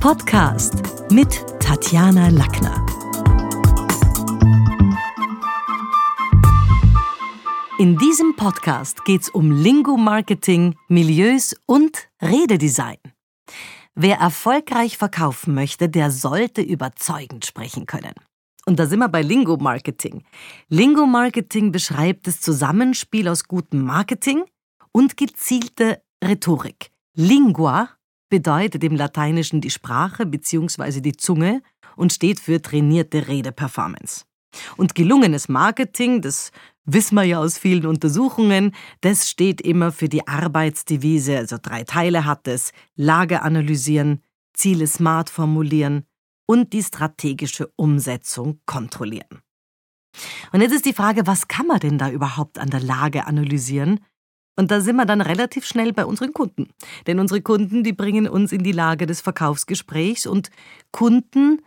Podcast mit Tatjana Lackner. In diesem Podcast geht es um Lingo-Marketing, Milieus und Rededesign. Wer erfolgreich verkaufen möchte, der sollte überzeugend sprechen können. Und da sind wir bei Lingo-Marketing. Lingo-Marketing beschreibt das Zusammenspiel aus gutem Marketing und gezielte Rhetorik. Lingua bedeutet im Lateinischen die Sprache bzw. die Zunge und steht für trainierte Redeperformance. Und gelungenes Marketing, das wissen wir ja aus vielen Untersuchungen, das steht immer für die Arbeitsdevise, also drei Teile hat es, Lage analysieren, Ziele smart formulieren, und die strategische Umsetzung kontrollieren. Und jetzt ist die Frage, was kann man denn da überhaupt an der Lage analysieren? Und da sind wir dann relativ schnell bei unseren Kunden. Denn unsere Kunden, die bringen uns in die Lage des Verkaufsgesprächs und Kunden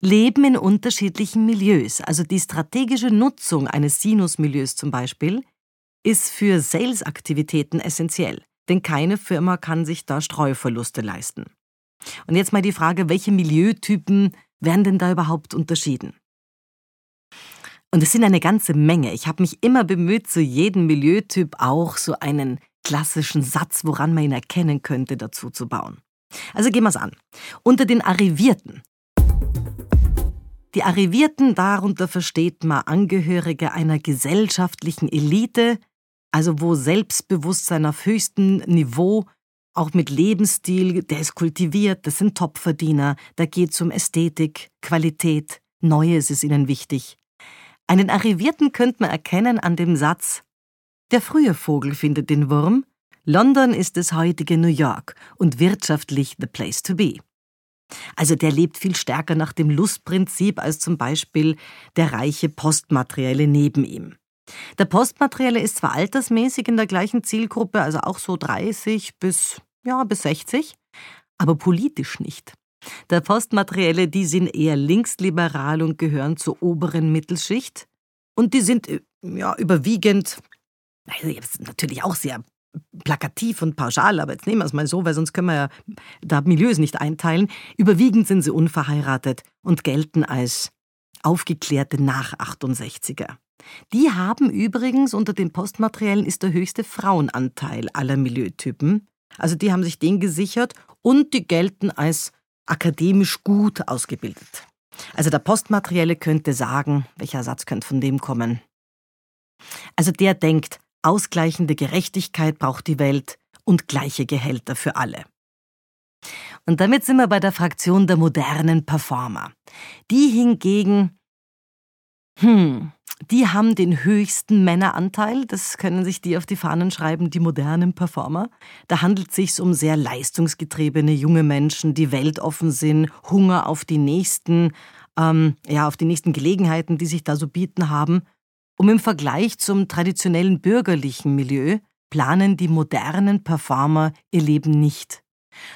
leben in unterschiedlichen Milieus. Also die strategische Nutzung eines Sinus-Milieus zum Beispiel ist für Sales-Aktivitäten essentiell. Denn keine Firma kann sich da Streuverluste leisten. Und jetzt mal die Frage, welche Milieutypen werden denn da überhaupt unterschieden? Und es sind eine ganze Menge. Ich habe mich immer bemüht, zu jedem Milieutyp auch so einen klassischen Satz, woran man ihn erkennen könnte, dazu zu bauen. Also gehen wir es an. Unter den Arrivierten. Die Arrivierten, darunter versteht man Angehörige einer gesellschaftlichen Elite, also wo Selbstbewusstsein auf höchstem Niveau auch mit Lebensstil, der ist kultiviert, das sind Topverdiener, da geht es um Ästhetik, Qualität, Neues ist ihnen wichtig. Einen Arrivierten könnte man erkennen an dem Satz Der frühe Vogel findet den Wurm, London ist das heutige New York und wirtschaftlich the place to be. Also der lebt viel stärker nach dem Lustprinzip als zum Beispiel der reiche Postmaterielle neben ihm. Der Postmaterielle ist zwar altersmäßig in der gleichen Zielgruppe, also auch so 30 bis ja, bis 60, aber politisch nicht. Der Postmaterielle, die sind eher linksliberal und gehören zur oberen Mittelschicht. Und die sind äh, ja überwiegend, also natürlich auch sehr plakativ und pauschal, aber jetzt nehmen wir es mal so, weil sonst können wir ja da Milieus nicht einteilen. Überwiegend sind sie unverheiratet und gelten als aufgeklärte Nach-68er. Die haben übrigens unter den Postmateriellen ist der höchste Frauenanteil aller Milieutypen. Also die haben sich den gesichert und die gelten als akademisch gut ausgebildet. Also der Postmaterielle könnte sagen, welcher Satz könnte von dem kommen? Also der denkt, ausgleichende Gerechtigkeit braucht die Welt und gleiche Gehälter für alle. Und damit sind wir bei der Fraktion der modernen Performer. Die hingegen, hm, die haben den höchsten Männeranteil, das können sich die auf die Fahnen schreiben, die modernen Performer. Da handelt es sich um sehr leistungsgetriebene junge Menschen, die weltoffen sind, Hunger auf die nächsten, ähm, ja, auf die nächsten Gelegenheiten, die sich da so bieten haben. Um im Vergleich zum traditionellen bürgerlichen Milieu planen die modernen Performer ihr Leben nicht,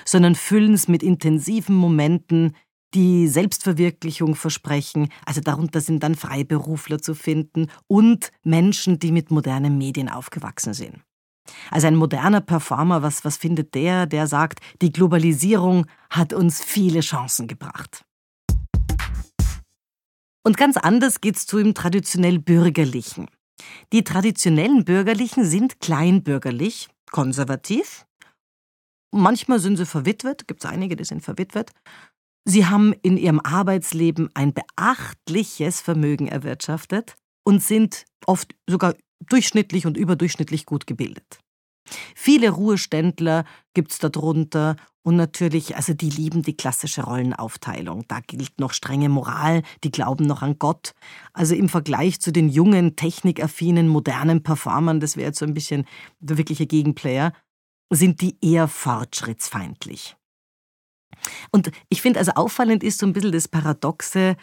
sondern füllen es mit intensiven Momenten, die Selbstverwirklichung versprechen. Also darunter sind dann Freiberufler zu finden und Menschen, die mit modernen Medien aufgewachsen sind. Also ein moderner Performer, was, was findet der, der sagt, die Globalisierung hat uns viele Chancen gebracht. Und ganz anders geht's zu im traditionell Bürgerlichen. Die traditionellen Bürgerlichen sind kleinbürgerlich, konservativ. Manchmal sind sie verwitwet, gibt es einige, die sind verwitwet. Sie haben in ihrem Arbeitsleben ein beachtliches Vermögen erwirtschaftet und sind oft sogar durchschnittlich und überdurchschnittlich gut gebildet. Viele Ruheständler gibt's darunter und natürlich, also die lieben die klassische Rollenaufteilung. Da gilt noch strenge Moral, die glauben noch an Gott. Also im Vergleich zu den jungen, technikaffinen, modernen Performern, das wäre jetzt so ein bisschen der wirkliche Gegenplayer, sind die eher fortschrittsfeindlich. Und ich finde, also auffallend ist so ein bisschen das paradoxe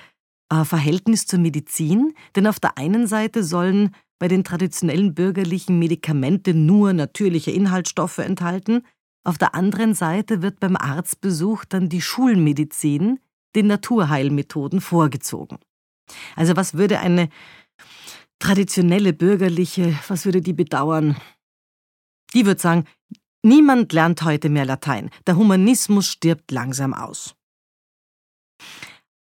äh, Verhältnis zur Medizin, denn auf der einen Seite sollen bei den traditionellen bürgerlichen Medikamente nur natürliche Inhaltsstoffe enthalten, auf der anderen Seite wird beim Arztbesuch dann die Schulmedizin den Naturheilmethoden vorgezogen. Also was würde eine traditionelle bürgerliche, was würde die bedauern? Die würde sagen, Niemand lernt heute mehr Latein. Der Humanismus stirbt langsam aus.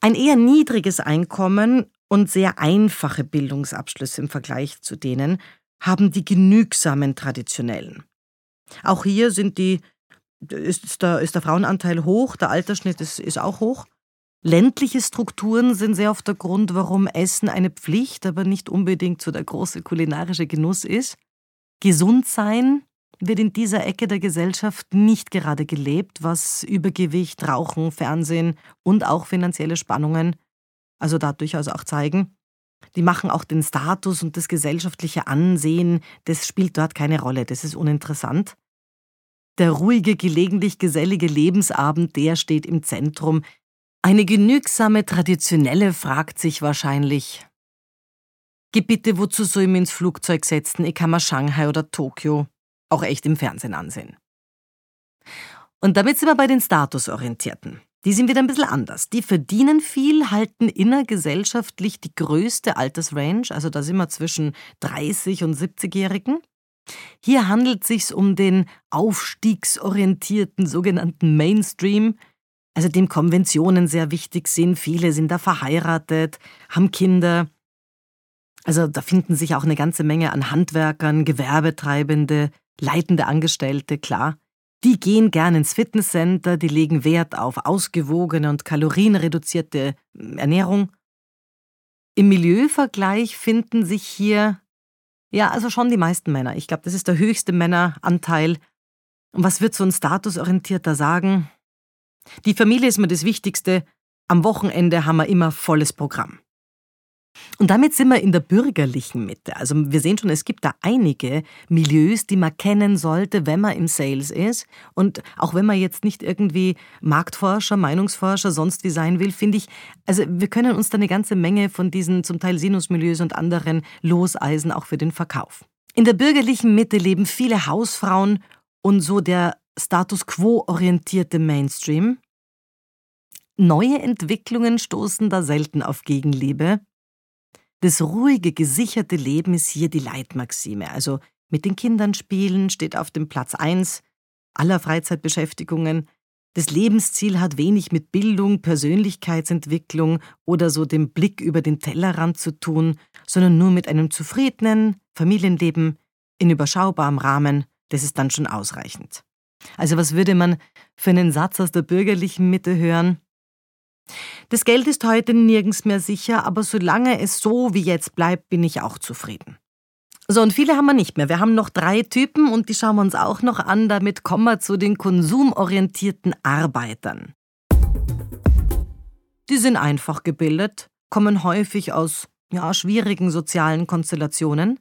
Ein eher niedriges Einkommen und sehr einfache Bildungsabschlüsse im Vergleich zu denen haben die genügsamen traditionellen. Auch hier sind die, ist, der, ist der Frauenanteil hoch, der Altersschnitt ist, ist auch hoch. Ländliche Strukturen sind sehr oft der Grund, warum Essen eine Pflicht, aber nicht unbedingt so der große kulinarische Genuss ist. Gesund sein wird in dieser Ecke der Gesellschaft nicht gerade gelebt, was Übergewicht, Rauchen, Fernsehen und auch finanzielle Spannungen, also da durchaus auch zeigen. Die machen auch den Status und das gesellschaftliche Ansehen, das spielt dort keine Rolle, das ist uninteressant. Der ruhige, gelegentlich gesellige Lebensabend, der steht im Zentrum. Eine genügsame Traditionelle fragt sich wahrscheinlich, Geh bitte, wozu soll ich mich ins Flugzeug setzen? Ich kann mir Shanghai oder Tokio auch echt im Fernsehen ansehen. Und damit sind wir bei den Statusorientierten. Die sind wieder ein bisschen anders. Die verdienen viel, halten innergesellschaftlich die größte Altersrange, also da sind wir zwischen 30 und 70-Jährigen. Hier handelt es sich um den aufstiegsorientierten sogenannten Mainstream, also dem Konventionen sehr wichtig sind. Viele sind da verheiratet, haben Kinder. Also da finden sich auch eine ganze Menge an Handwerkern, Gewerbetreibende, leitende Angestellte, klar. Die gehen gern ins Fitnesscenter, die legen Wert auf ausgewogene und kalorienreduzierte hm, Ernährung. Im Milieuvergleich finden sich hier, ja, also schon die meisten Männer. Ich glaube, das ist der höchste Männeranteil. Und was wird so ein Statusorientierter sagen? Die Familie ist mir das Wichtigste. Am Wochenende haben wir immer volles Programm. Und damit sind wir in der bürgerlichen Mitte. Also wir sehen schon, es gibt da einige Milieus, die man kennen sollte, wenn man im Sales ist. Und auch wenn man jetzt nicht irgendwie Marktforscher, Meinungsforscher, sonst wie sein will, finde ich, also wir können uns da eine ganze Menge von diesen zum Teil Sinusmilieus und anderen loseisen, auch für den Verkauf. In der bürgerlichen Mitte leben viele Hausfrauen und so der Status quo orientierte Mainstream. Neue Entwicklungen stoßen da selten auf Gegenliebe. Das ruhige, gesicherte Leben ist hier die Leitmaxime. Also mit den Kindern spielen steht auf dem Platz 1 aller Freizeitbeschäftigungen. Das Lebensziel hat wenig mit Bildung, Persönlichkeitsentwicklung oder so dem Blick über den Tellerrand zu tun, sondern nur mit einem zufriedenen Familienleben in überschaubarem Rahmen, das ist dann schon ausreichend. Also was würde man für einen Satz aus der bürgerlichen Mitte hören? Das Geld ist heute nirgends mehr sicher, aber solange es so wie jetzt bleibt, bin ich auch zufrieden. So, und viele haben wir nicht mehr. Wir haben noch drei Typen und die schauen wir uns auch noch an. Damit kommen wir zu den konsumorientierten Arbeitern. Die sind einfach gebildet, kommen häufig aus ja, schwierigen sozialen Konstellationen,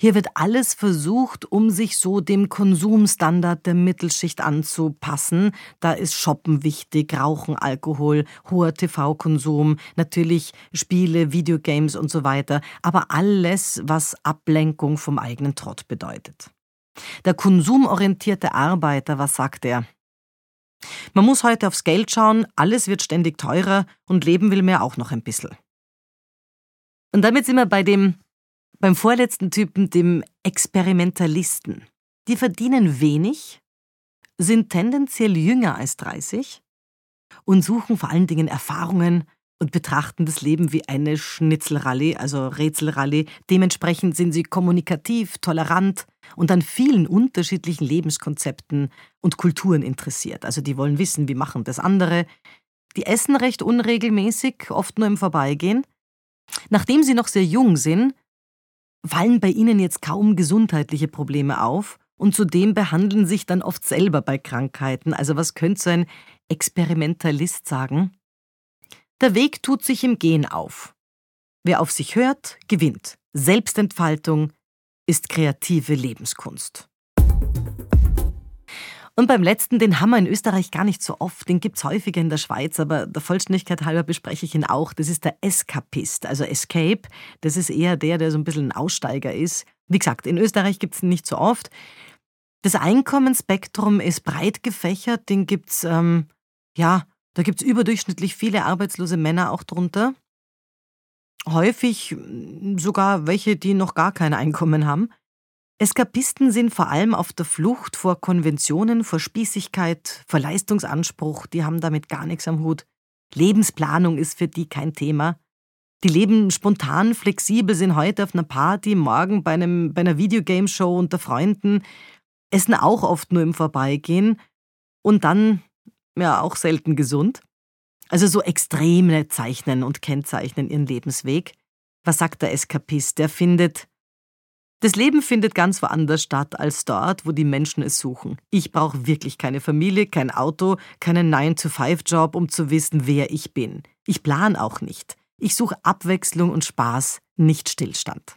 hier wird alles versucht, um sich so dem Konsumstandard der Mittelschicht anzupassen. Da ist Shoppen wichtig, Rauchen, Alkohol, hoher TV-Konsum, natürlich Spiele, Videogames und so weiter, aber alles, was Ablenkung vom eigenen Trott bedeutet. Der konsumorientierte Arbeiter, was sagt er? Man muss heute aufs Geld schauen, alles wird ständig teurer und leben will mir auch noch ein bisschen. Und damit sind wir bei dem beim vorletzten Typen, dem Experimentalisten. Die verdienen wenig, sind tendenziell jünger als 30 und suchen vor allen Dingen Erfahrungen und betrachten das Leben wie eine Schnitzelrallye, also Rätselrallye. Dementsprechend sind sie kommunikativ, tolerant und an vielen unterschiedlichen Lebenskonzepten und Kulturen interessiert. Also die wollen wissen, wie machen das andere. Die essen recht unregelmäßig, oft nur im Vorbeigehen. Nachdem sie noch sehr jung sind, fallen bei ihnen jetzt kaum gesundheitliche Probleme auf und zudem behandeln sich dann oft selber bei Krankheiten. Also was könnte so ein Experimentalist sagen? Der Weg tut sich im Gehen auf. Wer auf sich hört, gewinnt. Selbstentfaltung ist kreative Lebenskunst. Und beim letzten, den haben wir in Österreich gar nicht so oft, den gibt es häufiger in der Schweiz, aber der Vollständigkeit halber bespreche ich ihn auch. Das ist der Escapist, also Escape. Das ist eher der, der so ein bisschen ein Aussteiger ist. Wie gesagt, in Österreich gibt es ihn nicht so oft. Das Einkommensspektrum ist breit gefächert, den gibt's, ähm, ja, da gibt es überdurchschnittlich viele arbeitslose Männer auch drunter. Häufig sogar welche, die noch gar kein Einkommen haben. Eskapisten sind vor allem auf der Flucht vor Konventionen, vor Spießigkeit, vor Leistungsanspruch, die haben damit gar nichts am Hut. Lebensplanung ist für die kein Thema. Die leben spontan, flexibel, sind heute auf einer Party, morgen bei, einem, bei einer Videogame-Show unter Freunden, essen auch oft nur im Vorbeigehen und dann ja auch selten gesund. Also so Extreme zeichnen und kennzeichnen ihren Lebensweg. Was sagt der Eskapist? Der findet, das Leben findet ganz woanders statt als dort, wo die Menschen es suchen. Ich brauche wirklich keine Familie, kein Auto, keinen 9-to-5-Job, um zu wissen, wer ich bin. Ich plan auch nicht. Ich suche Abwechslung und Spaß, nicht Stillstand.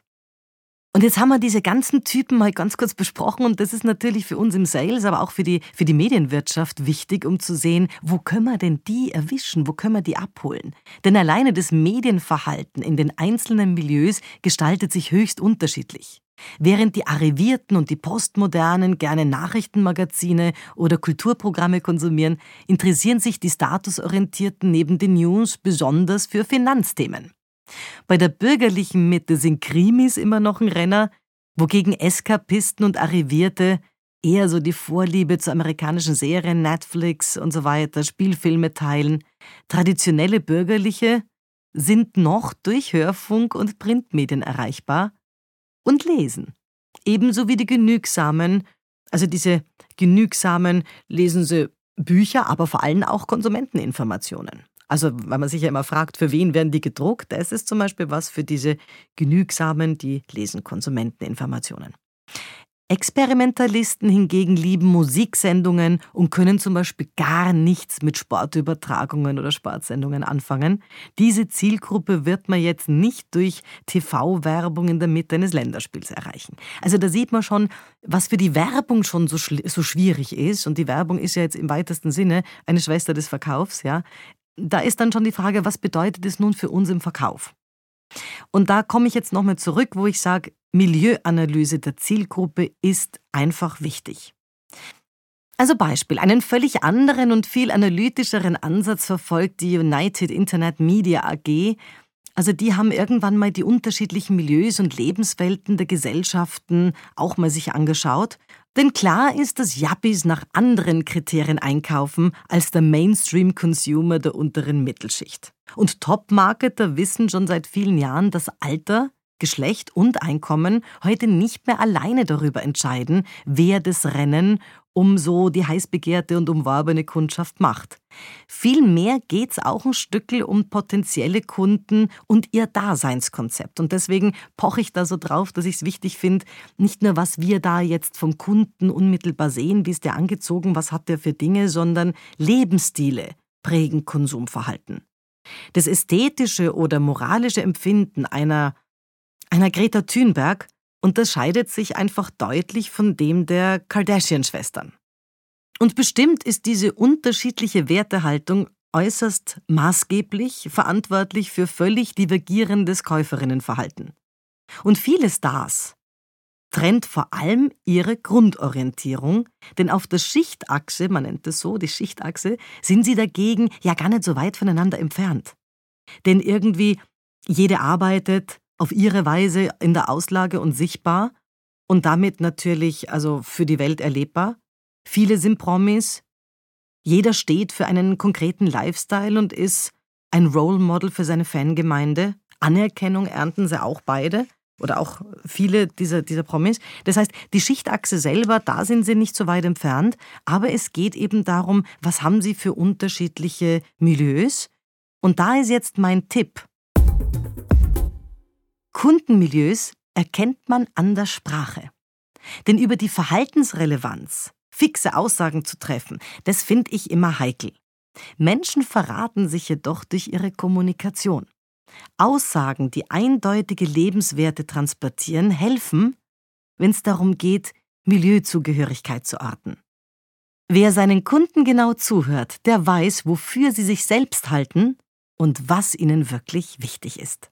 Und jetzt haben wir diese ganzen Typen mal ganz kurz besprochen und das ist natürlich für uns im Sales, aber auch für die, für die Medienwirtschaft wichtig, um zu sehen, wo können wir denn die erwischen, wo können wir die abholen. Denn alleine das Medienverhalten in den einzelnen Milieus gestaltet sich höchst unterschiedlich. Während die Arrivierten und die Postmodernen gerne Nachrichtenmagazine oder Kulturprogramme konsumieren, interessieren sich die Statusorientierten neben den News besonders für Finanzthemen. Bei der bürgerlichen Mitte sind Krimis immer noch ein Renner, wogegen Eskapisten und Arrivierte eher so die Vorliebe zu amerikanischen Serien, Netflix und so weiter, Spielfilme teilen. Traditionelle Bürgerliche sind noch durch Hörfunk und Printmedien erreichbar und lesen. Ebenso wie die Genügsamen, also diese Genügsamen lesen sie Bücher, aber vor allem auch Konsumenteninformationen. Also, weil man sich ja immer fragt, für wen werden die gedruckt, das ist zum Beispiel was für diese Genügsamen, die lesen Konsumenteninformationen. Experimentalisten hingegen lieben Musiksendungen und können zum Beispiel gar nichts mit Sportübertragungen oder Sportsendungen anfangen. Diese Zielgruppe wird man jetzt nicht durch TV-Werbung in der Mitte eines Länderspiels erreichen. Also da sieht man schon, was für die Werbung schon so, so schwierig ist. Und die Werbung ist ja jetzt im weitesten Sinne eine Schwester des Verkaufs. Ja, da ist dann schon die Frage, was bedeutet es nun für uns im Verkauf? Und da komme ich jetzt nochmal zurück, wo ich sage, Milieuanalyse der Zielgruppe ist einfach wichtig. Also Beispiel, einen völlig anderen und viel analytischeren Ansatz verfolgt die United Internet Media AG. Also die haben irgendwann mal die unterschiedlichen Milieus und Lebenswelten der Gesellschaften auch mal sich angeschaut denn klar ist, dass Yuppies nach anderen Kriterien einkaufen als der Mainstream-Consumer der unteren Mittelschicht. Und Top-Marketer wissen schon seit vielen Jahren, dass Alter, Geschlecht und Einkommen heute nicht mehr alleine darüber entscheiden, wer das Rennen um so die heiß begehrte und umworbene Kundschaft macht. Vielmehr geht es auch ein Stückel um potenzielle Kunden und ihr Daseinskonzept. Und deswegen poche ich da so drauf, dass ich es wichtig finde, nicht nur, was wir da jetzt vom Kunden unmittelbar sehen, wie ist der angezogen, was hat der für Dinge, sondern Lebensstile prägen Konsumverhalten. Das ästhetische oder moralische Empfinden einer, einer Greta Thunberg unterscheidet sich einfach deutlich von dem der Kardashian-Schwestern. Und bestimmt ist diese unterschiedliche Wertehaltung äußerst maßgeblich verantwortlich für völlig divergierendes Käuferinnenverhalten. Und viele Stars trennt vor allem ihre Grundorientierung, denn auf der Schichtachse, man nennt es so, die Schichtachse, sind sie dagegen ja gar nicht so weit voneinander entfernt. Denn irgendwie jede arbeitet, auf ihre Weise in der Auslage und sichtbar und damit natürlich also für die Welt erlebbar. Viele sind Promis. Jeder steht für einen konkreten Lifestyle und ist ein Role Model für seine Fangemeinde. Anerkennung ernten sie auch beide oder auch viele dieser, dieser Promis. Das heißt, die Schichtachse selber, da sind sie nicht so weit entfernt, aber es geht eben darum, was haben sie für unterschiedliche Milieus. Und da ist jetzt mein Tipp. Kundenmilieus erkennt man an der Sprache. Denn über die Verhaltensrelevanz fixe Aussagen zu treffen, das finde ich immer heikel. Menschen verraten sich jedoch durch ihre Kommunikation. Aussagen, die eindeutige Lebenswerte transportieren, helfen, wenn es darum geht, Milieuzugehörigkeit zu orten. Wer seinen Kunden genau zuhört, der weiß, wofür sie sich selbst halten und was ihnen wirklich wichtig ist.